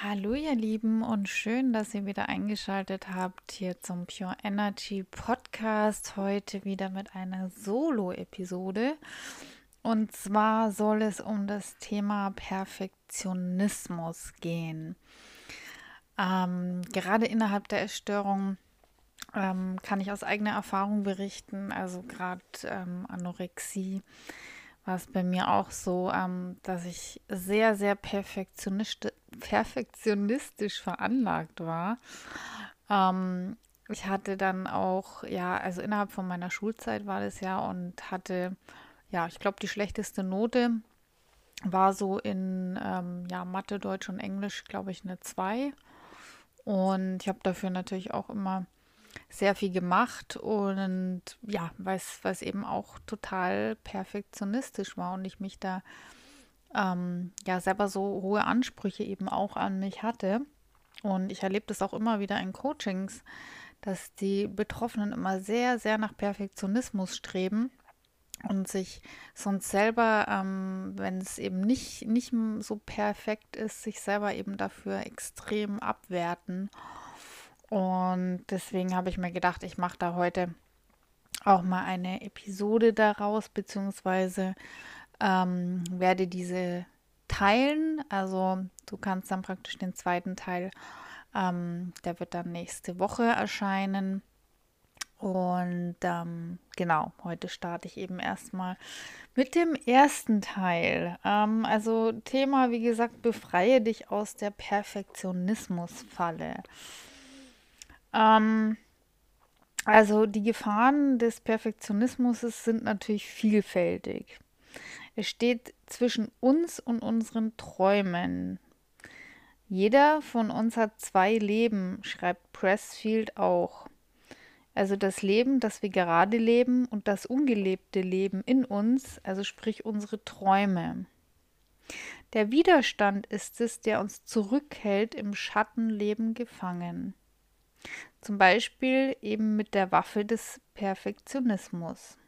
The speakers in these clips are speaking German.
Hallo ihr Lieben und schön, dass ihr wieder eingeschaltet habt hier zum Pure Energy Podcast. Heute wieder mit einer Solo-Episode. Und zwar soll es um das Thema Perfektionismus gehen. Ähm, gerade innerhalb der Essstörung ähm, kann ich aus eigener Erfahrung berichten, also gerade ähm, Anorexie war es bei mir auch so, ähm, dass ich sehr, sehr perfektionistisch, veranlagt war. Ähm, ich hatte dann auch, ja, also innerhalb von meiner Schulzeit war das ja und hatte, ja, ich glaube, die schlechteste Note war so in ähm, ja, Mathe, Deutsch und Englisch, glaube ich, eine 2. Und ich habe dafür natürlich auch immer sehr viel gemacht und ja, weil es eben auch total perfektionistisch war und ich mich da ähm, ja selber so hohe Ansprüche eben auch an mich hatte. Und ich erlebe das auch immer wieder in Coachings, dass die Betroffenen immer sehr, sehr nach Perfektionismus streben und sich sonst selber, ähm, wenn es eben nicht, nicht so perfekt ist, sich selber eben dafür extrem abwerten und deswegen habe ich mir gedacht, ich mache da heute auch mal eine Episode daraus, beziehungsweise ähm, werde diese teilen. Also du kannst dann praktisch den zweiten Teil, ähm, der wird dann nächste Woche erscheinen. Und ähm, genau, heute starte ich eben erstmal mit dem ersten Teil. Ähm, also Thema, wie gesagt, befreie dich aus der Perfektionismusfalle. Ähm, also die Gefahren des Perfektionismus sind natürlich vielfältig. Es steht zwischen uns und unseren Träumen. Jeder von uns hat zwei Leben, schreibt Pressfield auch. Also das Leben, das wir gerade leben und das ungelebte Leben in uns, also sprich unsere Träume. Der Widerstand ist es, der uns zurückhält, im Schattenleben gefangen. Zum Beispiel eben mit der Waffe des Perfektionismus.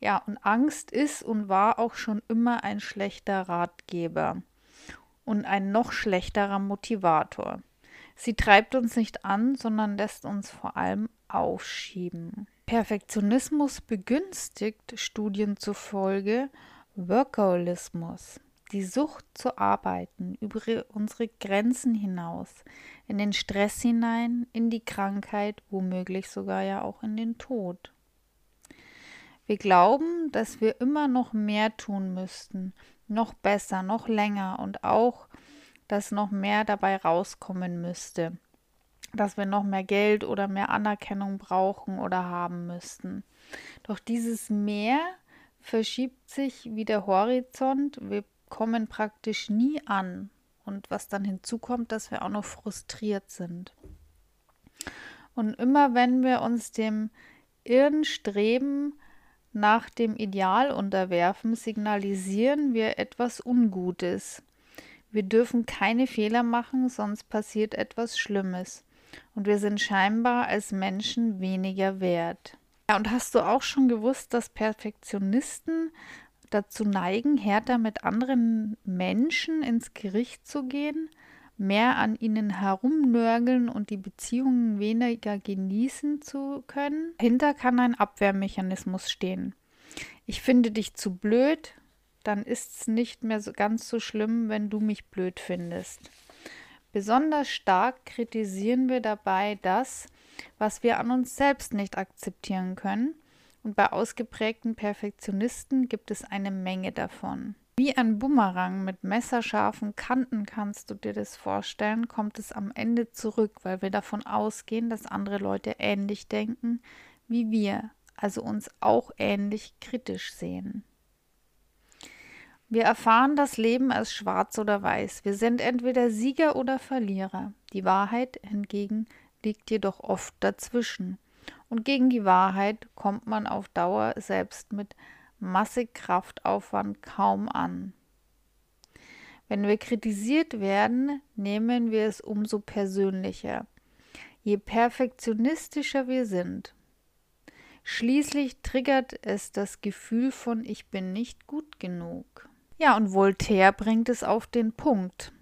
Ja, und Angst ist und war auch schon immer ein schlechter Ratgeber und ein noch schlechterer Motivator. Sie treibt uns nicht an, sondern lässt uns vor allem aufschieben. Perfektionismus begünstigt Studien zufolge Workaholismus die Sucht zu arbeiten, über unsere Grenzen hinaus, in den Stress hinein, in die Krankheit, womöglich sogar ja auch in den Tod. Wir glauben, dass wir immer noch mehr tun müssten, noch besser, noch länger und auch, dass noch mehr dabei rauskommen müsste, dass wir noch mehr Geld oder mehr Anerkennung brauchen oder haben müssten. Doch dieses Mehr verschiebt sich wie der Horizont, wir kommen praktisch nie an. Und was dann hinzukommt, dass wir auch noch frustriert sind. Und immer wenn wir uns dem irren Streben nach dem Ideal unterwerfen, signalisieren wir etwas Ungutes. Wir dürfen keine Fehler machen, sonst passiert etwas Schlimmes. Und wir sind scheinbar als Menschen weniger wert. Ja, und hast du auch schon gewusst, dass Perfektionisten dazu neigen, härter mit anderen Menschen ins Gericht zu gehen, mehr an ihnen herumnörgeln und die Beziehungen weniger genießen zu können. Hinter kann ein Abwehrmechanismus stehen. Ich finde dich zu blöd, dann ist es nicht mehr so ganz so schlimm, wenn du mich blöd findest. Besonders stark kritisieren wir dabei das, was wir an uns selbst nicht akzeptieren können. Und bei ausgeprägten Perfektionisten gibt es eine Menge davon. Wie ein Bumerang mit messerscharfen Kanten kannst du dir das vorstellen, kommt es am Ende zurück, weil wir davon ausgehen, dass andere Leute ähnlich denken wie wir, also uns auch ähnlich kritisch sehen. Wir erfahren das Leben als schwarz oder weiß. Wir sind entweder Sieger oder Verlierer. Die Wahrheit hingegen liegt jedoch oft dazwischen. Und gegen die Wahrheit kommt man auf Dauer selbst mit massig Kraftaufwand kaum an. Wenn wir kritisiert werden, nehmen wir es umso persönlicher. Je perfektionistischer wir sind, Schließlich triggert es das Gefühl von ich bin nicht gut genug. Ja, und Voltaire bringt es auf den Punkt.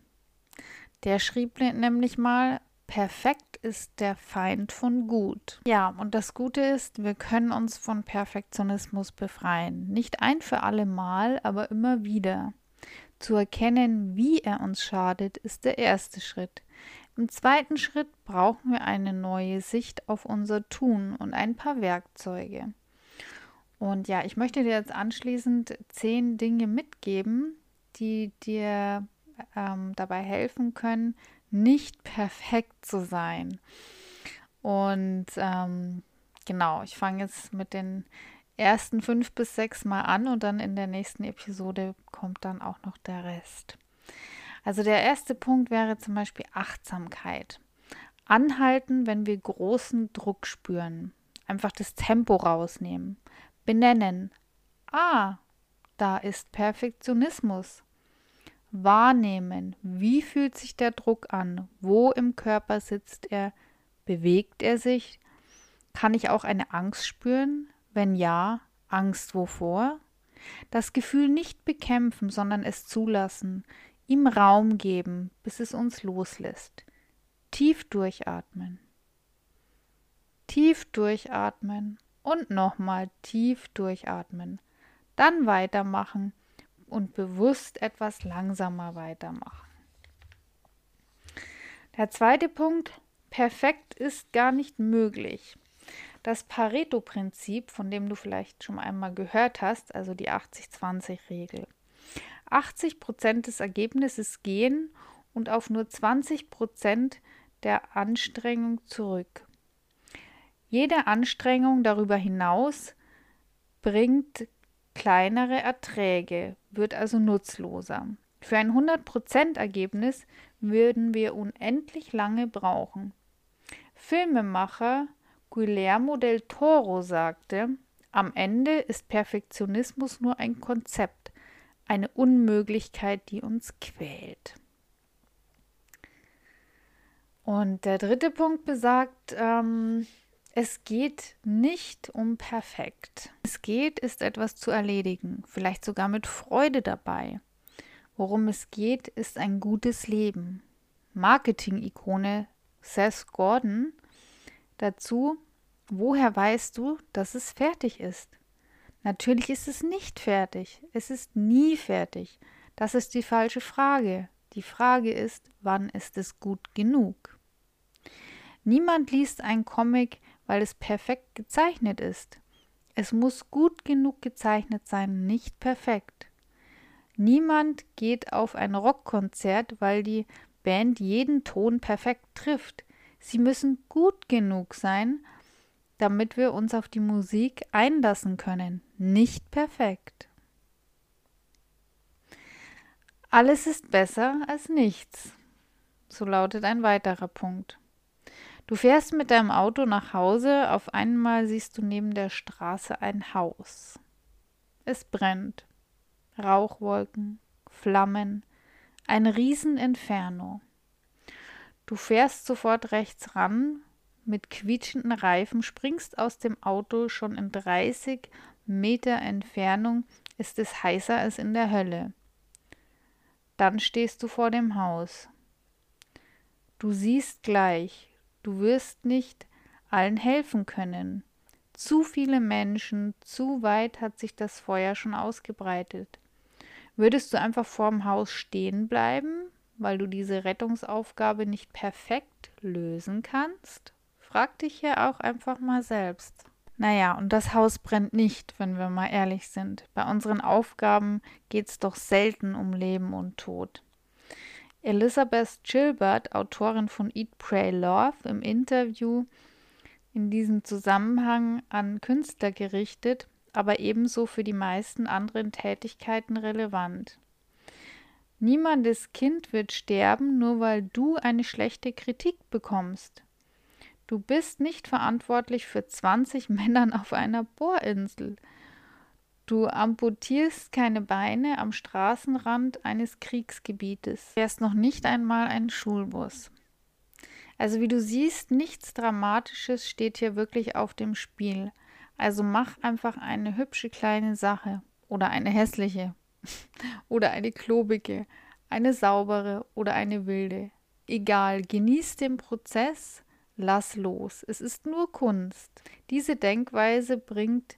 Der schrieb nämlich mal, perfekt ist der Feind von gut. Ja, und das Gute ist, wir können uns von Perfektionismus befreien. Nicht ein für alle Mal, aber immer wieder. Zu erkennen, wie er uns schadet, ist der erste Schritt. Im zweiten Schritt brauchen wir eine neue Sicht auf unser Tun und ein paar Werkzeuge. Und ja, ich möchte dir jetzt anschließend zehn Dinge mitgeben, die dir ähm, dabei helfen können, nicht perfekt zu sein. Und ähm, genau, ich fange jetzt mit den ersten fünf bis sechs Mal an und dann in der nächsten Episode kommt dann auch noch der Rest. Also der erste Punkt wäre zum Beispiel Achtsamkeit. Anhalten, wenn wir großen Druck spüren. Einfach das Tempo rausnehmen benennen. Ah, da ist Perfektionismus. Wahrnehmen, wie fühlt sich der Druck an? Wo im Körper sitzt er? Bewegt er sich? Kann ich auch eine Angst spüren? Wenn ja, Angst wovor? Das Gefühl nicht bekämpfen, sondern es zulassen, ihm Raum geben, bis es uns loslässt. Tief durchatmen. Tief durchatmen und nochmal tief durchatmen. Dann weitermachen und bewusst etwas langsamer weitermachen. Der zweite Punkt, perfekt ist gar nicht möglich. Das Pareto-Prinzip, von dem du vielleicht schon einmal gehört hast, also die 80-20-Regel. 80 Prozent des Ergebnisses gehen und auf nur 20 Prozent der Anstrengung zurück. Jede Anstrengung darüber hinaus bringt kleinere Erträge, wird also nutzloser. Für ein 100% Ergebnis würden wir unendlich lange brauchen. Filmemacher Guillermo del Toro sagte, am Ende ist Perfektionismus nur ein Konzept, eine Unmöglichkeit, die uns quält. Und der dritte Punkt besagt, ähm, es geht nicht um perfekt. Es geht, ist etwas zu erledigen, vielleicht sogar mit Freude dabei. Worum es geht, ist ein gutes Leben. Marketing-Ikone Seth Gordon dazu, woher weißt du, dass es fertig ist? Natürlich ist es nicht fertig. Es ist nie fertig. Das ist die falsche Frage. Die Frage ist, wann ist es gut genug? Niemand liest ein Comic, weil es perfekt gezeichnet ist. Es muss gut genug gezeichnet sein, nicht perfekt. Niemand geht auf ein Rockkonzert, weil die Band jeden Ton perfekt trifft. Sie müssen gut genug sein, damit wir uns auf die Musik einlassen können, nicht perfekt. Alles ist besser als nichts. So lautet ein weiterer Punkt. Du fährst mit deinem Auto nach Hause, auf einmal siehst du neben der Straße ein Haus. Es brennt. Rauchwolken, Flammen, ein Rieseninferno. Du fährst sofort rechts ran, mit quietschenden Reifen, springst aus dem Auto, schon in 30 Meter Entfernung ist es heißer als in der Hölle. Dann stehst du vor dem Haus. Du siehst gleich, Du wirst nicht allen helfen können. Zu viele Menschen, zu weit hat sich das Feuer schon ausgebreitet. Würdest du einfach vorm Haus stehen bleiben, weil du diese Rettungsaufgabe nicht perfekt lösen kannst? Frag dich hier auch einfach mal selbst. Naja, und das Haus brennt nicht, wenn wir mal ehrlich sind. Bei unseren Aufgaben geht es doch selten um Leben und Tod. Elizabeth Gilbert, Autorin von Eat, Pray, Love, im Interview in diesem Zusammenhang an Künstler gerichtet, aber ebenso für die meisten anderen Tätigkeiten relevant. Niemandes Kind wird sterben, nur weil du eine schlechte Kritik bekommst. Du bist nicht verantwortlich für 20 Männern auf einer Bohrinsel. Du amputierst keine Beine am Straßenrand eines Kriegsgebietes. Wärst noch nicht einmal ein Schulbus. Also wie du siehst, nichts Dramatisches steht hier wirklich auf dem Spiel. Also mach einfach eine hübsche kleine Sache oder eine hässliche oder eine klobige, eine saubere oder eine wilde. Egal, genieß den Prozess, lass los. Es ist nur Kunst. Diese Denkweise bringt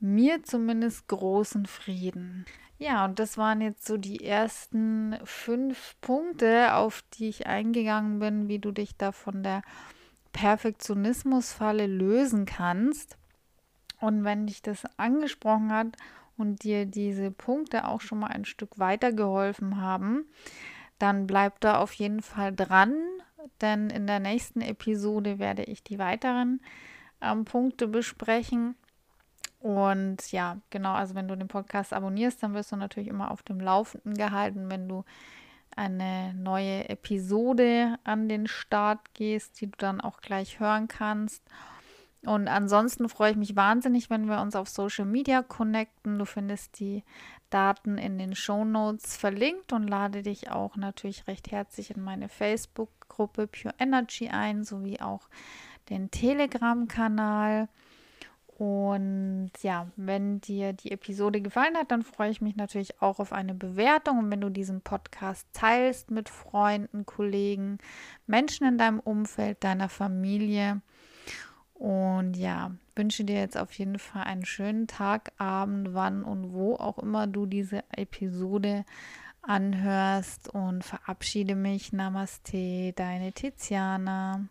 mir zumindest großen Frieden. Ja, und das waren jetzt so die ersten fünf Punkte, auf die ich eingegangen bin, wie du dich da von der Perfektionismusfalle lösen kannst. Und wenn dich das angesprochen hat und dir diese Punkte auch schon mal ein Stück weitergeholfen haben, dann bleib da auf jeden Fall dran, denn in der nächsten Episode werde ich die weiteren ähm, Punkte besprechen. Und ja, genau, also wenn du den Podcast abonnierst, dann wirst du natürlich immer auf dem Laufenden gehalten, wenn du eine neue Episode an den Start gehst, die du dann auch gleich hören kannst. Und ansonsten freue ich mich wahnsinnig, wenn wir uns auf Social Media connecten. Du findest die Daten in den Show Notes verlinkt und lade dich auch natürlich recht herzlich in meine Facebook-Gruppe Pure Energy ein, sowie auch den Telegram-Kanal. Und ja, wenn dir die Episode gefallen hat, dann freue ich mich natürlich auch auf eine Bewertung. Und wenn du diesen Podcast teilst mit Freunden, Kollegen, Menschen in deinem Umfeld, deiner Familie. Und ja, wünsche dir jetzt auf jeden Fall einen schönen Tag, Abend, wann und wo auch immer du diese Episode anhörst und verabschiede mich. Namaste, deine Tiziana.